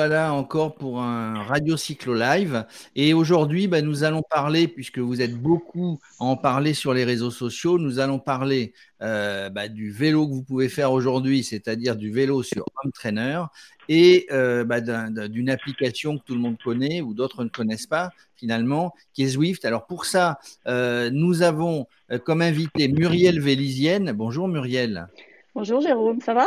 voilà encore pour un Radio Cyclo Live. Et aujourd'hui, bah, nous allons parler, puisque vous êtes beaucoup à en parler sur les réseaux sociaux, nous allons parler euh, bah, du vélo que vous pouvez faire aujourd'hui, c'est-à-dire du vélo sur Home Trainer, et euh, bah, d'une application que tout le monde connaît ou d'autres ne connaissent pas finalement, qui est Zwift. Alors pour ça, euh, nous avons comme invité Muriel Vélisienne. Bonjour Muriel. Bonjour Jérôme, ça va?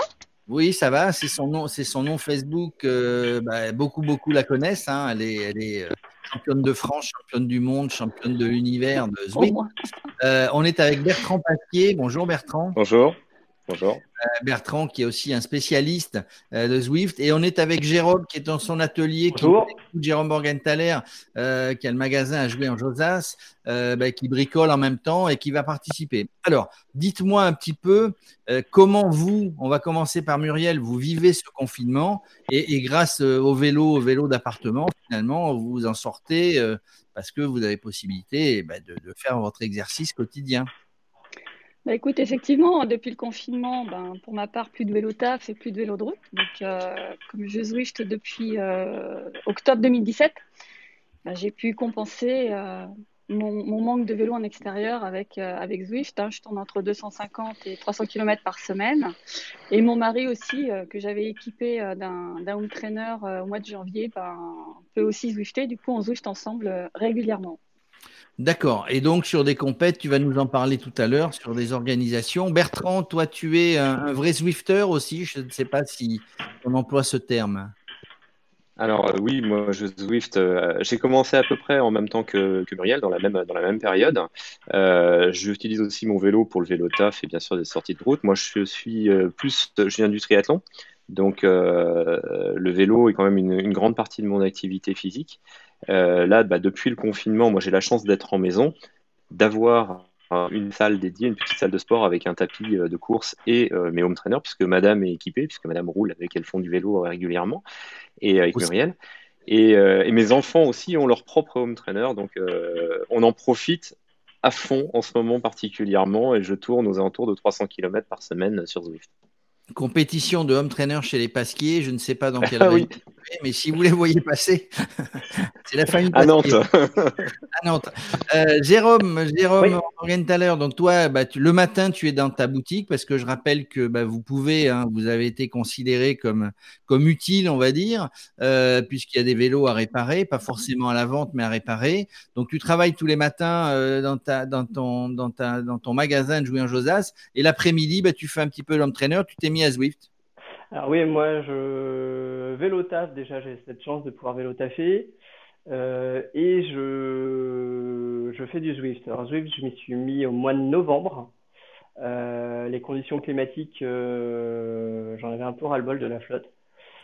Oui, ça va. C'est son nom, c'est son nom Facebook. Euh, bah, beaucoup, beaucoup la connaissent. Hein. Elle est, elle est euh, championne de France, championne du monde, championne de l'univers de Zwift. Euh, on est avec Bertrand Pasquier. Bonjour Bertrand. Bonjour. Bonjour. Euh, Bertrand, qui est aussi un spécialiste euh, de Zwift. Et on est avec Jérôme, qui est dans son atelier. Bonjour. Qui, Jérôme Morgenthaler, euh, qui a le magasin à jouer en Josas, bah, qui bricole en même temps et qui va participer. Alors, dites-moi un petit peu comment vous, on va commencer par Muriel, vous vivez ce confinement et, grâce au vélo, au vélo d'appartement, finalement, vous vous en sortez parce que vous avez possibilité bah, de faire votre exercice quotidien. Bah, écoute, effectivement, depuis le confinement, ben, pour ma part, plus de vélo taf et plus de vélo de route. Donc, euh, comme je Zwift depuis euh, octobre 2017, ben, j'ai pu compenser euh, mon, manque de vélo en extérieur avec, avec Zwift. Hein. Je tourne entre 250 et 300 km par semaine. Et mon mari aussi, que j'avais équipé d'un home trainer au mois de janvier, ben, peut aussi Zwifter. Du coup, on Zwift ensemble régulièrement. D'accord. Et donc, sur des compètes, tu vas nous en parler tout à l'heure, sur des organisations. Bertrand, toi, tu es un, vrai Zwifter aussi. Je ne sais pas si on emploie ce terme. Alors euh, oui, moi je Zwift, euh, j'ai commencé à peu près en même temps que, Muriel, dans la même, dans la même période. Euh, j'utilise aussi mon vélo pour le vélo taf et bien sûr des sorties de route. Moi je suis plus, je viens du triathlon, donc le vélo est quand même une, grande partie de mon activité physique. Euh, là, bah, depuis le confinement, moi j'ai la chance d'être en maison, d'avoir une salle dédiée, une petite salle de sport avec un tapis euh, de course et euh, mes home trainers, puisque madame est équipée, puisque madame roule avec, elles font du vélo régulièrement, et avec Muriel. Et, mes enfants aussi ont leur propre home trainer, donc on en profite à fond en ce moment particulièrement, et je tourne aux alentours de 300 km par semaine sur Zwift. Compétition de home trainer chez les Pasquiers, je ne sais pas dans quelle ah, oui. mais si vous les voyez passer, c'est la famille À Nantes. à Nantes. Euh, Jérôme, Jérôme oui. donc toi, bah, le matin, tu es dans ta boutique parce que je rappelle que bah, vous pouvez, hein, vous avez été considéré comme, comme utile, on va dire, euh, puisqu'il y a des vélos à réparer, pas forcément à la vente, mais à réparer. Donc tu travailles tous les matins euh, dans, ta, dans, ton, dans, ta, dans ton magasin de jouer en Josas et l'après-midi, bah, tu fais un petit peu l'homme trainer, tu t'es mis à Zwift. Alors oui, moi je vélo taf, déjà j'ai cette chance de pouvoir vélo taffer. Euh, et je, je fais du Zwift. Alors Zwift, je m'y suis mis au mois de novembre. Euh, les conditions climatiques, euh, j'en avais un peu ras-le-bol de la flotte,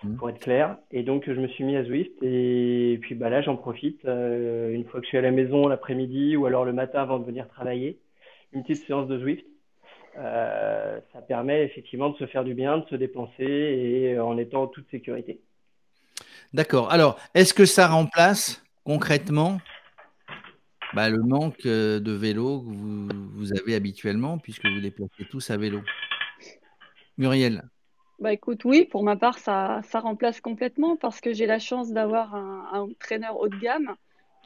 mmh. pour être clair. Et donc je me suis mis à Zwift. Et puis bah, là, j'en profite. une fois que je suis à la maison l'après-midi ou alors le matin avant de venir travailler, une petite séance de Zwift. Euh, ça permet effectivement de se faire du bien, de se dépenser et euh, en étant en toute sécurité. D'accord. Alors, est-ce que ça remplace concrètement bah, le manque euh, de vélo que vous, avez habituellement, puisque vous déplacez tous à vélo? Muriel bah écoute, oui, pour ma part, ça, ça remplace complètement parce que j'ai la chance d'avoir un, un traîneur haut de gamme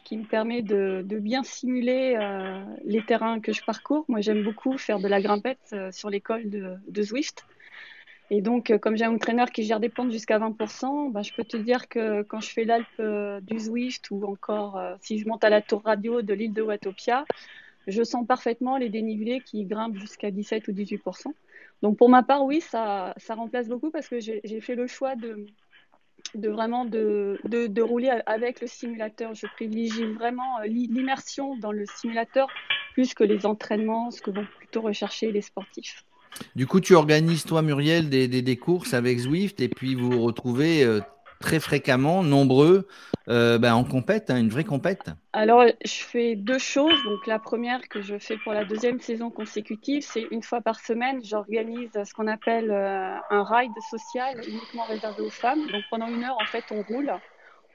qui me permet de, bien simuler euh, les terrains que je parcours. Moi, j'aime beaucoup faire de la grimpette euh, sur l'école de, de, Zwift. Et donc, euh, comme j'ai un entraîneur qui gère des pentes jusqu'à 20%, bah, je peux te dire que quand je fais l'Alpe du Zwift ou encore si je monte à la tour radio de l'île de Watopia, je sens parfaitement les dénivelés qui grimpent jusqu'à 17 ou 18%. Donc, pour ma part, oui, ça remplace beaucoup parce que j'ai fait le choix de, de vraiment de, de, rouler avec le simulateur. Je privilégie vraiment euh, l'immersion dans le simulateur plus que les entraînements, ce que vont plutôt rechercher les sportifs. Du coup, tu organises, toi, Muriel, des, des, des courses avec Zwift et puis vous retrouvez euh, très fréquemment, nombreux, euh, ben, en compète, hein, une vraie compète Alors, je fais deux choses. Donc, la première que je fais pour la deuxième saison consécutive, c'est une fois par semaine, j'organise ce qu'on appelle euh, un ride social uniquement réservé aux femmes. Donc, pendant une heure, en fait, on roule.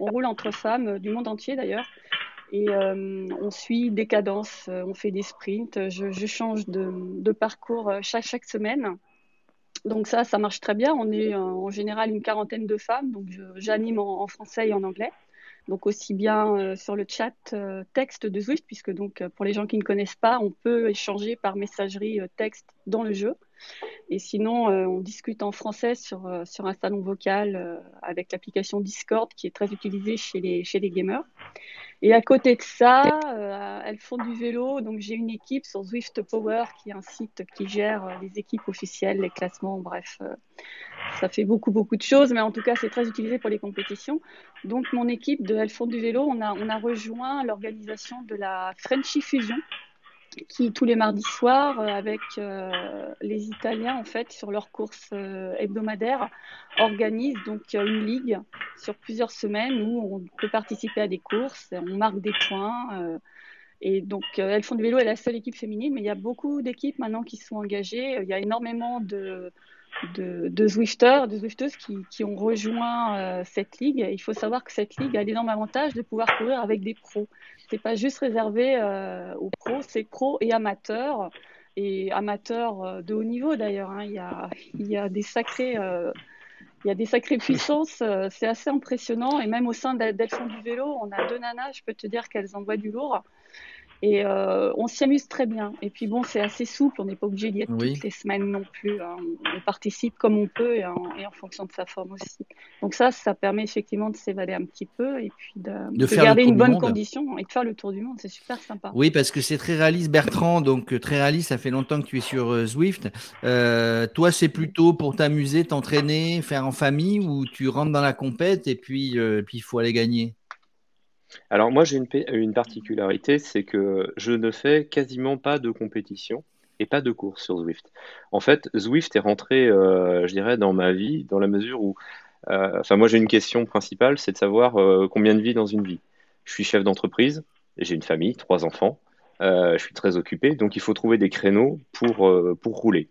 On roule entre femmes euh, du monde entier d'ailleurs. Et on suit des cadences, on fait des sprints. Je, change de, parcours chaque semaine. Donc ça, ça marche très bien. On est en général une quarantaine de femmes, donc j'anime en, français et en anglais. Donc aussi bien sur le chat texte de Zwift, puisque donc pour les gens qui ne connaissent pas, on peut échanger par messagerie texte dans le jeu. Et sinon, euh, on discute en français sur, euh, sur un salon vocal euh, avec l'application Discord qui est très utilisée chez les, chez les gamers. Et à côté de ça, elles font du vélo. Donc j'ai une équipe sur Zwift Power qui est un site qui gère les équipes officielles, les classements, bref. ça fait beaucoup, beaucoup de choses, mais en tout cas, c'est très utilisé pour les compétitions. Donc mon équipe de Elles font du vélo, on a, on a rejoint l'organisation de la Frenchy Fusion qui tous les mardis soirs, euh, avec euh, les Italiens en fait sur leurs courses euh, hebdomadaires, organisent donc une ligue sur plusieurs semaines où on peut participer à des courses, on marque des points. et donc, elles font du vélo, est la seule équipe féminine, mais il y a beaucoup d'équipes maintenant qui sont engagées. Il y a énormément de, de, de Zwifters, de Zwifteuses qui, qui ont rejoint cette ligue. il faut savoir que cette ligue a l'énorme avantage de pouvoir courir avec des pros c'est pas juste réservé euh, aux pros, c'est pros et amateurs et amateurs euh, de haut niveau d'ailleurs. Hein. Il, y a, il y a des sacrés euh, il y a des sacrées puissances, c'est assez impressionnant. Et même au sein d'Elles du vélo, on a deux nanas, je peux te dire qu'elles envoient du lourd. Et euh, on s'y amuse très bien. Et puis bon, c'est assez souple, on n'est pas obligé d'y être toutes les semaines non plus. Hein. On participe comme on peut et en, fonction de sa forme aussi. Donc ça, ça permet effectivement de s'évader un petit peu et puis de, garder une bonne condition et de faire le tour du monde. C'est super sympa. Oui, parce que c'est très réaliste, Bertrand. Donc euh, très réaliste, ça fait longtemps que tu es sur euh, Zwift. toi, c'est plutôt pour t'amuser, t'entraîner, faire en famille ou tu rentres dans la compète et puis il faut aller gagner? Alors moi j'ai une, particularité, c'est que je ne fais quasiment pas de compétition et pas de course sur Zwift. En fait, Zwift est rentré, euh, je dirais, dans ma vie dans la mesure où, euh, enfin moi j'ai une question principale, c'est de savoir euh, combien de vie dans une vie. Je suis chef d'entreprise, j'ai une famille, trois enfants, je suis très occupé, donc il faut trouver des créneaux pour rouler.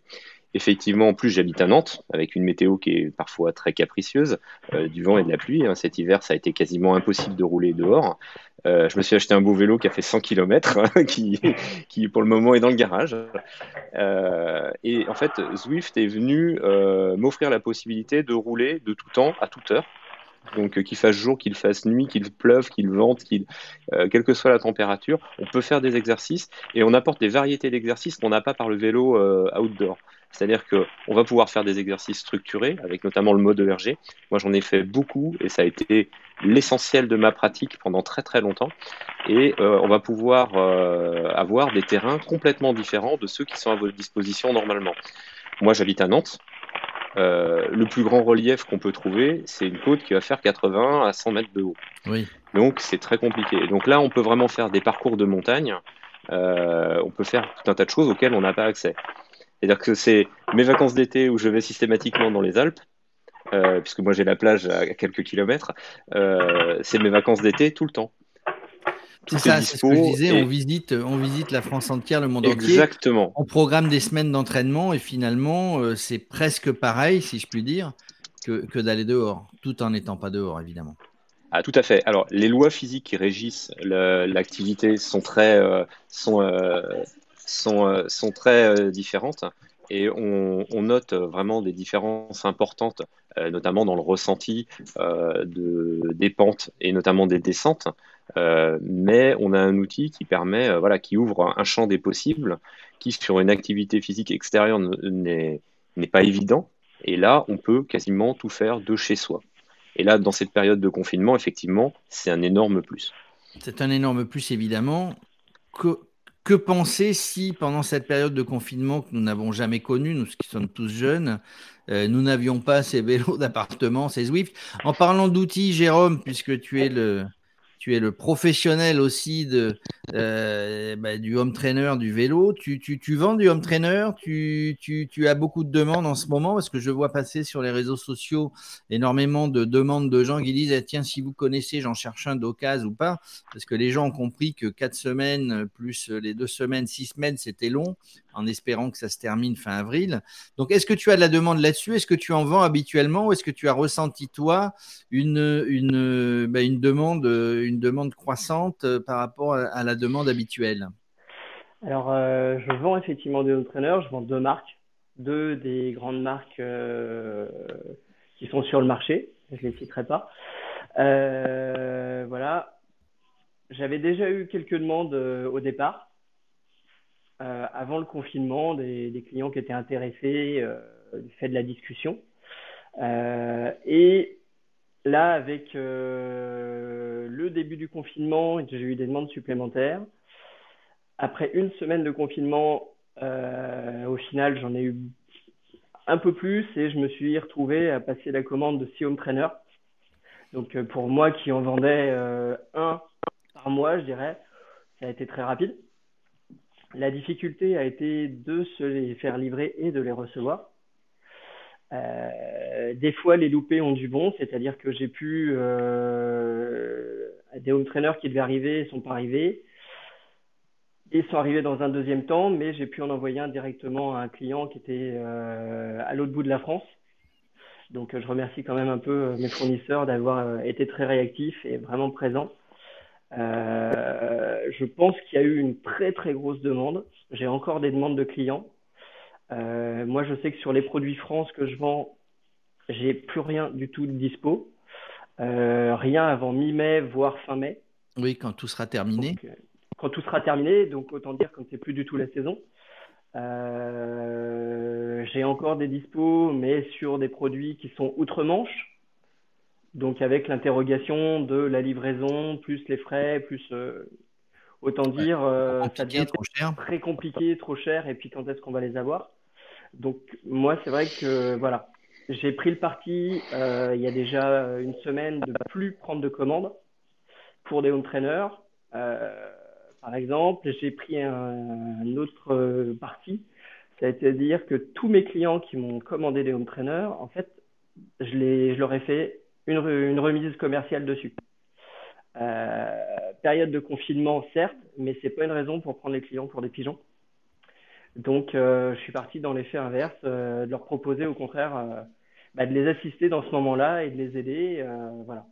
Effectivement, en plus, j'habite à Nantes, avec une météo qui est parfois très capricieuse, euh, du vent et de la pluie. Hein. Cet hiver, ça a été quasiment impossible de rouler dehors. Euh, je me suis acheté un beau vélo qui a fait 100 km, hein, qui, pour le moment est dans le garage. Euh, et en fait, Zwift est venu m'offrir la possibilité de rouler de tout temps, à toute heure. Donc qu'il fasse jour, qu'il fasse nuit, qu'il pleuve, qu'il vente, quelle que soit la température, on peut faire des exercices et on apporte des variétés d'exercices qu'on n'a pas par le vélo outdoor. C'est-à-dire qu'on va pouvoir faire des exercices structurés, avec notamment le mode ERG. Moi, j'en ai fait beaucoup et ça a été l'essentiel de ma pratique pendant très très longtemps. Et euh, on va pouvoir euh, avoir des terrains complètement différents de ceux qui sont à votre disposition normalement. Moi, j'habite à Nantes. Euh, le plus grand relief qu'on peut trouver, c'est une côte qui va faire 80 à 100 mètres de haut. Oui. Donc, c'est très compliqué. Donc là, on peut vraiment faire des parcours de montagne. on peut faire tout un tas de choses auxquelles on n'a pas accès. C'est-à-dire que c'est mes vacances d'été où je vais systématiquement dans les Alpes, euh, puisque moi j'ai la plage à quelques kilomètres. Euh, c'est mes vacances d'été tout le temps. C'est ça, c'est ce que je disais. On, visite, on visite la France entière, le monde entier. Exactement. On programme des semaines d'entraînement et finalement, euh, c'est presque pareil, si je puis dire, que, que d'aller dehors, tout en n'étant pas dehors, évidemment. Ah, tout à fait. Alors, les lois physiques qui régissent l'activité sont très, sont, sont, euh, sont très euh, différentes et on, note vraiment des différences importantes, euh, notamment dans le ressenti de, des pentes et notamment des descentes. mais on a un outil qui permet, voilà, qui ouvre un champ des possibles, qui sur une activité physique extérieure n'est pas évident. Et là, on peut quasiment tout faire de chez soi. Et là, dans cette période de confinement, effectivement, c'est un énorme plus. C'est un énorme plus, évidemment. Que penser si, pendant cette période de confinement que nous n'avons jamais connue, nous qui sommes tous jeunes, euh, nous n'avions pas ces vélos d'appartement, ces Zwift En parlant d'outils, Jérôme, puisque tu es le, tu es le professionnel aussi euh, bah, du home trainer, du vélo. Tu, vends du home trainer? Tu, as beaucoup de demandes en ce moment? Parce que je vois passer sur les réseaux sociaux énormément de demandes de gens qui disent eh, Tiens, si vous connaissez, j'en cherche un d'occasion ou pas. Parce que les gens ont compris que quatre semaines plus les deux semaines, six semaines, c'était long en espérant que ça se termine fin avril. Donc, est-ce que tu as de la demande là-dessus? Est-ce que tu en vends habituellement ou est-ce que tu as ressenti, toi, une, une, une, demande, une demande croissante euh, par rapport à, la demande habituelle? Alors, euh, je vends effectivement des entraîneurs, je vends deux marques. deux des grandes marques qui sont sur le marché. Je les citerai pas. voilà. J'avais déjà eu quelques demandes au départ, avant le confinement, des, des, clients qui étaient intéressés du fait de la discussion. et Là, avec euh, le début du confinement, j'ai eu des demandes supplémentaires. Après une semaine de confinement, euh, au final, j'en ai eu un peu plus et je me suis retrouvé à passer la commande de 6 home trainer. Donc euh, pour moi qui en vendais un par mois, je dirais, ça a été très rapide. La difficulté a été de se les faire livrer et de les recevoir. Euh, des fois, les loupés ont du bon, c'est-à-dire que j'ai pu euh, des home trainers qui devaient arriver sont pas arrivés. Ils sont arrivés dans un deuxième temps, mais j'ai pu en envoyer un directement à un client qui était euh, à l'autre bout de la France. Donc, je remercie quand même un peu mes fournisseurs d'avoir été très réactifs et vraiment présents. Je pense qu'il y a eu une très très grosse demande. J'ai encore des demandes de clients. Euh, moi, je sais que sur les produits France que je vends, j'ai plus rien du tout de dispo. Euh, rien avant mi-mai, voire fin mai. Oui, quand tout sera terminé. Euh, quand tout sera terminé, donc autant dire que c'est plus du tout la saison. j'ai encore des dispos, mais sur des produits qui sont outre-Manche. Donc avec l'interrogation de la livraison, plus les frais, plus autant dire, ça devient trop cher. très compliqué, trop cher, et puis quand est-ce qu'on va les avoir? Donc moi, c'est vrai que voilà, j'ai pris le parti euh, il y a déjà une semaine de plus prendre de commandes pour des home trainers. Euh, par exemple, j'ai pris un, autre parti, c'est-à-dire que tous mes clients qui m'ont commandé des home trainers, en fait, je, les, je leur ai fait une, remise commerciale dessus. Euh, période de confinement, certes, mais c'est pas une raison pour prendre les clients pour des pigeons. Donc, euh, je suis parti dans l'effet inverse, euh, de leur proposer au contraire bah, de les assister dans ce moment-là et de les aider, voilà,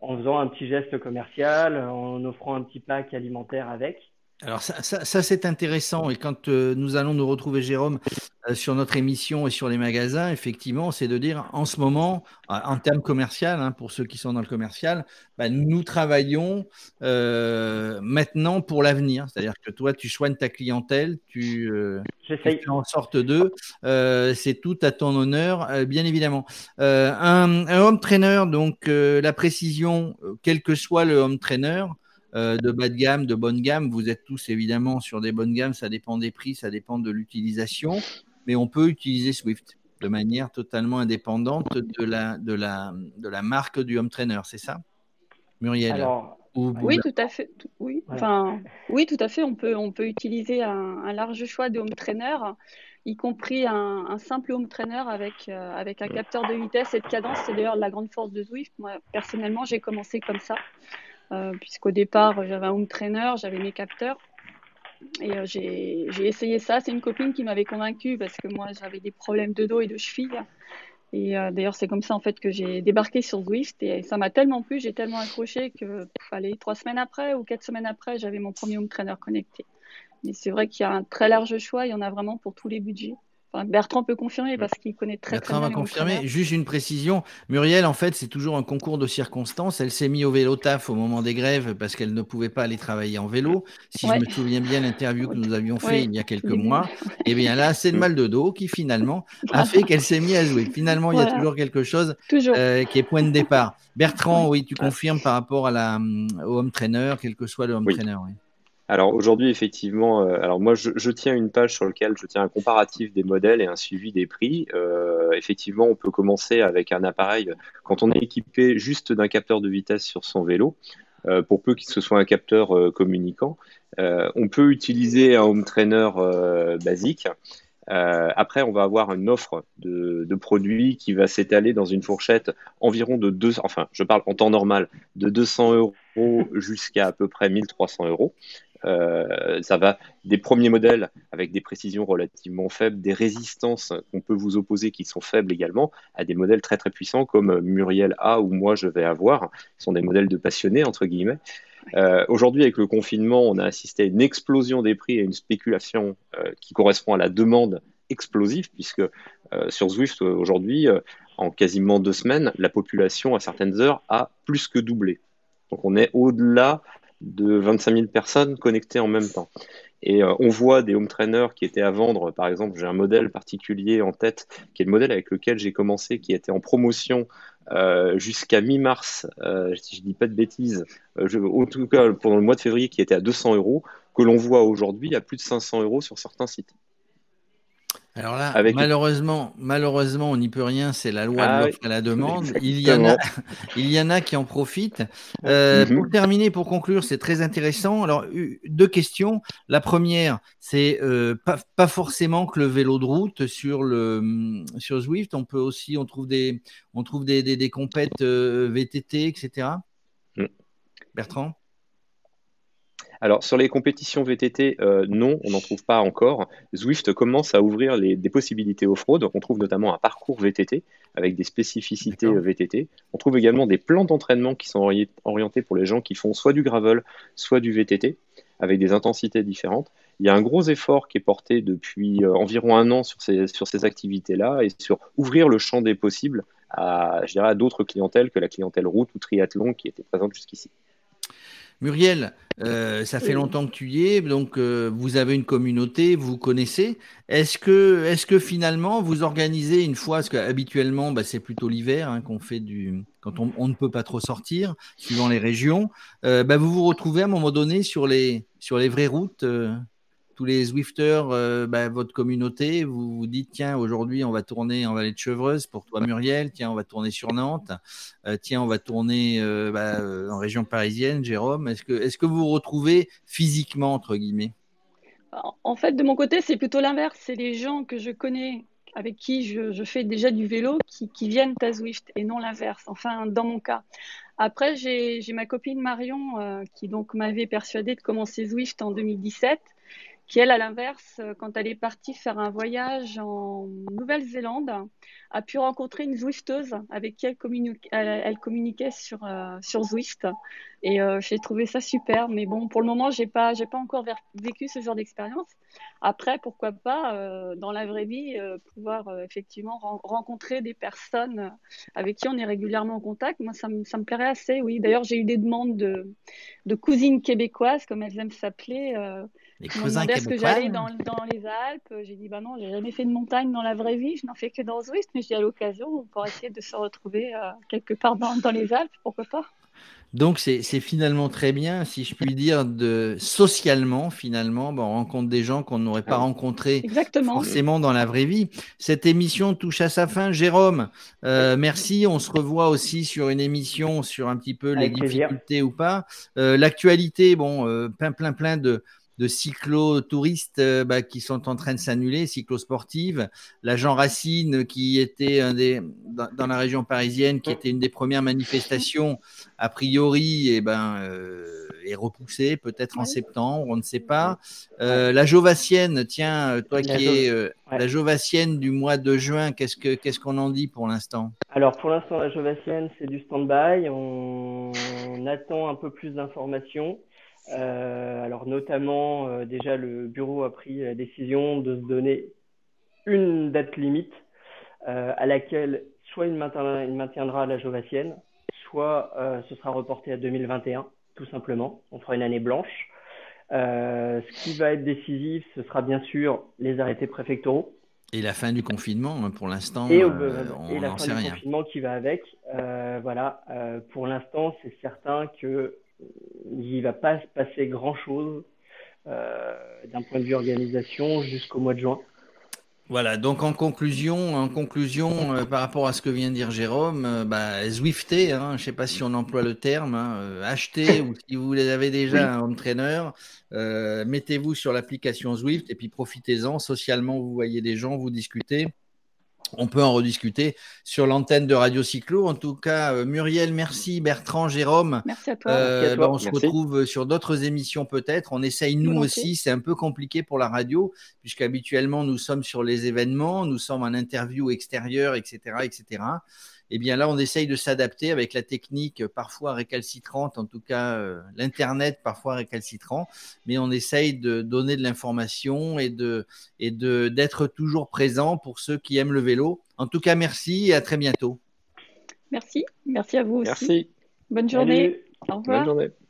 en faisant un petit geste commercial, en offrant un petit pack alimentaire avec. Alors ça, ça, c'est intéressant et quand euh, nous allons nous retrouver Jérôme euh, sur notre émission et sur les magasins, effectivement, c'est de dire en ce moment, en termes commercial, hein, pour ceux qui sont dans le commercial, bah, nous travaillons euh, maintenant pour l'avenir. C'est-à-dire que toi, tu soignes ta clientèle, tu, fais en sorte d'eux. c'est tout à ton honneur, bien évidemment. Un, un, home trainer, donc la précision, quel que soit le home trainer, euh, de bas de gamme, de bonne gamme. Vous êtes tous évidemment sur des bonnes gammes, ça dépend des prix, ça dépend de l'utilisation, mais on peut utiliser Swift de manière totalement indépendante de la, de la, de la marque du home trainer, c'est ça? Muriel oui, tout à fait. Oui, enfin, oui, tout à fait. On peut, on peut utiliser un, large choix de home trainer, y compris un, simple home trainer avec, euh, avec un capteur de vitesse et de cadence. C'est d'ailleurs la grande force de Swift. Moi, personnellement, j'ai commencé comme ça. Euh, puisqu'au départ, j'avais un home trainer, j'avais mes capteurs. Et euh, j'ai essayé ça. C'est une copine qui m'avait convaincue parce que moi, j'avais des problèmes de dos et de cheville. Et euh, d'ailleurs, c'est comme ça en fait que j'ai débarqué sur Zwift et ça m'a tellement plu, j'ai tellement accroché que fallait trois semaines après ou quatre semaines après, j'avais mon premier home trainer connecté. Mais c'est vrai qu'il y a un très large choix, il y en a vraiment pour tous les budgets. Bertrand peut confirmer parce qu'il connaît très Bertrand très bien. Bertrand va confirmer. Juste une précision. Muriel, en fait, c'est toujours un concours de circonstances. Elle s'est mise au vélo taf au moment des grèves parce qu'elle ne pouvait pas aller travailler en vélo. Si je me souviens bien l'interview que nous avions fait il y a quelques mois, et eh bien là, c'est le mal de dos qui finalement a fait qu'elle s'est mise à jouer. Finalement, il y a toujours quelque chose euh, qui est point de départ. Bertrand, oui, tu confirmes par rapport à la, au home trainer, quel que soit le home trainer. Oui. Alors aujourd'hui, effectivement, euh, alors moi je, tiens une page sur laquelle je tiens un comparatif des modèles et un suivi des prix. Euh, effectivement, on peut commencer avec un appareil quand on est équipé juste d'un capteur de vitesse sur son vélo. Euh, pour peu qu'il ce soit un capteur communicant, on peut utiliser un home trainer basique. après, on va avoir une offre de, de produits qui va s'étaler dans une fourchette environ de 200, enfin, je parle en temps normal, de 200 euros jusqu'à à peu près 1300 euros. Euh, ça va des premiers modèles avec des précisions relativement faibles, des résistances qu'on peut vous opposer qui sont faibles également, à des modèles très très puissants comme Muriel A ou moi je vais avoir. Ce sont des modèles de passionnés entre guillemets. Euh, Aujourd'hui, avec le confinement, on a assisté à une explosion des prix et une spéculation euh, qui correspond à la demande explosif, puisque sur Zwift aujourd'hui, en quasiment deux semaines, la population à certaines heures a plus que doublé. Donc on est au-delà de 25 000 personnes connectées en même temps. Et euh, on voit des home trainers qui étaient à vendre. Par exemple, j'ai un modèle particulier en tête, qui est le modèle avec lequel j'ai commencé, qui était en promotion euh, jusqu'à mi-mars, euh, si je dis pas de bêtises, en tout cas pendant le mois de février, qui était à 200 euros, que l'on voit aujourd'hui à plus de 500 euros sur certains sites. Alors là, malheureusement, malheureusement, on n'y peut rien, c'est la loi de ah l'offre à la demande. Il y, en a, il y en a qui en profitent. Euh, mhm. Pour terminer, pour conclure, c'est très intéressant. Alors, deux questions. La première, c'est euh, pas, forcément que le vélo de route sur, le, sur Zwift, on peut aussi, on trouve des, on trouve des, des, compètes euh, VTT, etc. Mm. Bertrand? Alors, sur les compétitions VTT, euh, non, on n'en trouve pas encore. Zwift commence à ouvrir des possibilités off-road. On trouve notamment un parcours VTT avec des spécificités VTT. On trouve également des plans d'entraînement qui sont orientés pour les gens qui font soit du gravel, soit du VTT, avec des intensités différentes. Il y a un gros effort qui est porté depuis euh, environ un an sur ces, sur ces activités-là et sur ouvrir le champ des possibles à, à d'autres clientèles que la clientèle route ou triathlon qui était présente jusqu'ici. Muriel, euh, ça fait longtemps que tu y es, donc euh, vous avez une communauté, vous connaissez. Est-ce que, est que finalement vous organisez une fois, parce qu'habituellement bah, c'est plutôt l'hiver hein, qu'on fait du, quand on, ne peut pas trop sortir, suivant les régions, euh, bah, vous vous retrouvez à un moment donné sur les, sur les vraies routes tous les Zwifters, euh, bah, votre communauté, vous vous dites tiens, aujourd'hui, on va tourner en vallée de Chevreuse pour toi, Muriel. Tiens, on va tourner sur Nantes. Euh, tiens, on va tourner euh, bah, en région parisienne, Jérôme. Est-ce que, est que vous vous retrouvez physiquement, entre guillemets? En fait, de mon côté, c'est plutôt l'inverse. C'est les gens que je connais, avec qui je, fais déjà du vélo, qui, qui, viennent à Zwift et non l'inverse. Enfin, dans mon cas. Après, j'ai ma copine Marion qui donc m'avait persuadée de commencer Zwift en 2017 qui elle, à l'inverse, euh, quand elle est partie faire un voyage en Nouvelle-Zélande, a pu rencontrer une Zwifteuse avec qui elle, communiquait sur, euh, Zwift. Et euh, j'ai trouvé ça super. Mais bon, pour le moment, pas, j'ai pas encore vécu ce genre d'expérience. Après, pourquoi pas, dans la vraie vie, pouvoir effectivement rencontrer des personnes avec qui on est régulièrement en contact. Moi, ça, me, plairait assez, oui. D'ailleurs, j'ai eu des demandes de, de cousines québécoises, comme elles aiment s'appeler les cousins Est-ce que j'allais dans, dans, les Alpes J'ai dit, bah non, j'ai jamais fait de montagne dans la vraie vie, je n'en fais que dans Zwift, mais j'ai à l'occasion, on pourrait essayer de se retrouver euh, quelque part dans, dans, les Alpes, pourquoi pas donc c'est finalement très bien, si je puis dire, de socialement finalement, on rencontre des gens qu'on n'aurait pas rencontrés forcément dans la vraie vie. Cette émission touche à sa fin, Jérôme. Euh, merci. On se revoit aussi sur une émission sur un petit peu les difficultés ou pas. Euh, l'actualité, bon, plein plein plein de de cyclo-touristes euh, bah, qui sont en train de s'annuler, cyclo-sportives. La Jean Racine, qui était un des, dans, la région parisienne, qui était une des premières manifestations, a priori, et eh ben, euh, est repoussée, peut-être en septembre, on ne sait pas. Euh, la Jovassienne, tiens, toi qui es la Jovassienne du mois de juin, qu'est-ce qu'on qu'est-ce qu'on en dit pour l'instant? Alors, pour l'instant, la Jovassienne, c'est du stand-by. on attend un peu plus d'informations. Euh, alors notamment, euh, déjà, le bureau a pris la décision de se donner une date limite euh, à laquelle soit il maintiendra, il maintiendra la Jovassienne, soit ce sera reporté à 2021, tout simplement. On fera une année blanche. ce qui va être décisif, ce sera bien sûr les arrêtés préfectoraux. Et la fin du confinement, hein, pour l'instant, et, on et la fin du confinement qui va avec. voilà, pour l'instant, c'est certain que il ne va pas se passer grand-chose euh, d'un point de vue organisation jusqu'au mois de juin. Voilà, donc en conclusion, en conclusion euh, par rapport à ce que vient de dire Jérôme, euh, bah, Zwifter, hein, je ne sais pas si on emploie le terme, hein, acheter ou si vous avez déjà un trainer, mettez-vous sur l'application Zwift et puis profitez-en. Socialement, vous voyez des gens, vous discutez on peut en rediscuter sur l'antenne de Radio Cyclo. En tout cas, euh, Muriel, merci. Bertrand, Jérôme. Merci à toi. Euh, bah, on se retrouve sur d'autres émissions peut-être. On essaye nous aussi. C'est un peu compliqué pour la radio, puisqu'habituellement nous sommes sur les événements, nous sommes en interview extérieure, etc., etc. eh bien là, on essaye de s'adapter avec la technique parfois récalcitrante, en tout cas l'Internet parfois récalcitrant, mais on essaye de donner de l'information et de et de d'être toujours présent pour ceux qui aiment le vélo. En tout cas, merci et à très bientôt. Merci, merci à vous aussi. Merci. Bonne journée. Au revoir. Bonne journée.